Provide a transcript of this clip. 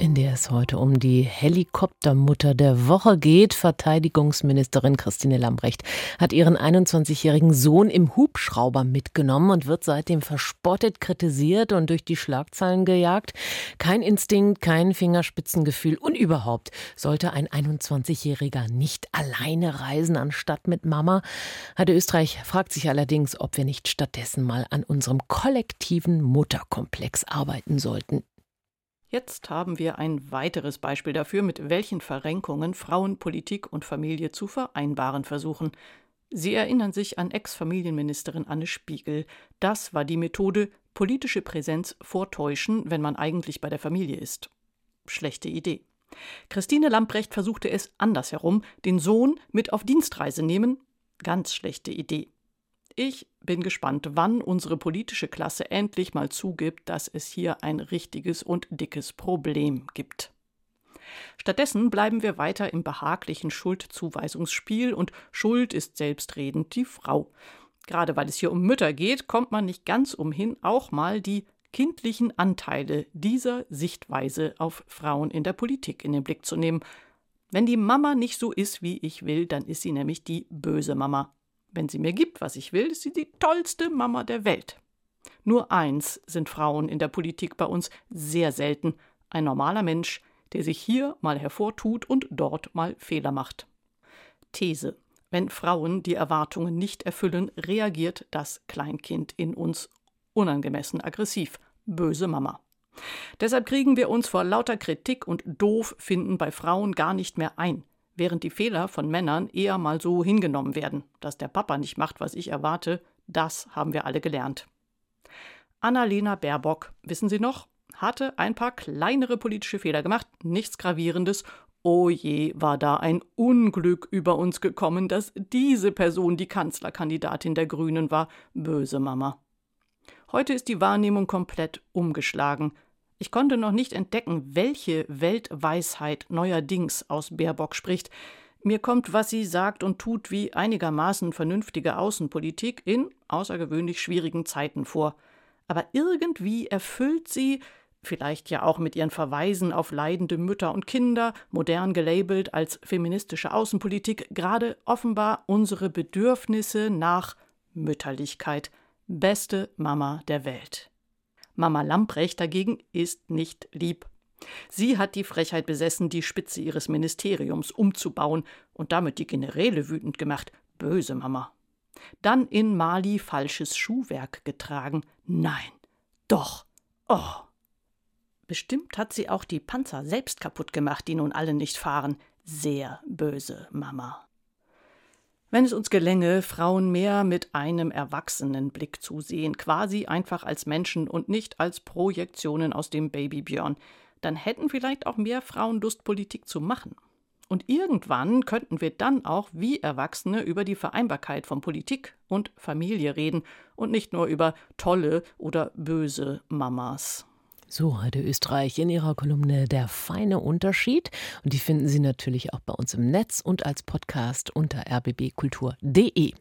in der es heute um die Helikoptermutter der Woche geht. Verteidigungsministerin Christine Lambrecht hat ihren 21-jährigen Sohn im Hubschrauber mitgenommen und wird seitdem verspottet, kritisiert und durch die Schlagzeilen gejagt. Kein Instinkt, kein Fingerspitzengefühl und überhaupt sollte ein 21-Jähriger nicht alleine reisen anstatt mit Mama. Heide Österreich fragt sich allerdings, ob wir nicht stattdessen mal an unserem kollektiven Mutterkomplex arbeiten sollten. Jetzt haben wir ein weiteres Beispiel dafür, mit welchen Verrenkungen Frauen Politik und Familie zu vereinbaren versuchen. Sie erinnern sich an Ex-Familienministerin Anne Spiegel. Das war die Methode politische Präsenz vortäuschen, wenn man eigentlich bei der Familie ist. Schlechte Idee. Christine Lamprecht versuchte es andersherum, den Sohn mit auf Dienstreise nehmen. Ganz schlechte Idee. Ich bin gespannt, wann unsere politische Klasse endlich mal zugibt, dass es hier ein richtiges und dickes Problem gibt. Stattdessen bleiben wir weiter im behaglichen Schuldzuweisungsspiel und Schuld ist selbstredend die Frau. Gerade weil es hier um Mütter geht, kommt man nicht ganz umhin, auch mal die kindlichen Anteile dieser Sichtweise auf Frauen in der Politik in den Blick zu nehmen. Wenn die Mama nicht so ist, wie ich will, dann ist sie nämlich die böse Mama. Wenn sie mir gibt, was ich will, ist sie die tollste Mama der Welt. Nur eins sind Frauen in der Politik bei uns sehr selten, ein normaler Mensch, der sich hier mal hervortut und dort mal Fehler macht. These. Wenn Frauen die Erwartungen nicht erfüllen, reagiert das Kleinkind in uns unangemessen aggressiv. Böse Mama. Deshalb kriegen wir uns vor lauter Kritik und doof finden bei Frauen gar nicht mehr ein während die Fehler von Männern eher mal so hingenommen werden. Dass der Papa nicht macht, was ich erwarte, das haben wir alle gelernt. Annalena Baerbock, wissen Sie noch, hatte ein paar kleinere politische Fehler gemacht, nichts Gravierendes. Oh je, war da ein Unglück über uns gekommen, dass diese Person die Kanzlerkandidatin der Grünen war. Böse Mama. Heute ist die Wahrnehmung komplett umgeschlagen. Ich konnte noch nicht entdecken, welche Weltweisheit neuerdings aus Baerbock spricht. Mir kommt, was sie sagt und tut, wie einigermaßen vernünftige Außenpolitik in außergewöhnlich schwierigen Zeiten vor. Aber irgendwie erfüllt sie, vielleicht ja auch mit ihren Verweisen auf leidende Mütter und Kinder, modern gelabelt als feministische Außenpolitik, gerade offenbar unsere Bedürfnisse nach Mütterlichkeit. Beste Mama der Welt. Mama Lamprecht dagegen ist nicht lieb. Sie hat die Frechheit besessen, die Spitze ihres Ministeriums umzubauen und damit die Generäle wütend gemacht. Böse Mama. Dann in Mali falsches Schuhwerk getragen. Nein. Doch. Oh. Bestimmt hat sie auch die Panzer selbst kaputt gemacht, die nun alle nicht fahren. Sehr böse Mama. Wenn es uns gelänge, Frauen mehr mit einem erwachsenen Blick zu sehen, quasi einfach als Menschen und nicht als Projektionen aus dem Babybjörn, dann hätten vielleicht auch mehr Frauen Lust, Politik zu machen. Und irgendwann könnten wir dann auch wie Erwachsene über die Vereinbarkeit von Politik und Familie reden und nicht nur über tolle oder böse Mamas. So heute Österreich in ihrer Kolumne Der feine Unterschied. Und die finden Sie natürlich auch bei uns im Netz und als Podcast unter rbbkultur.de.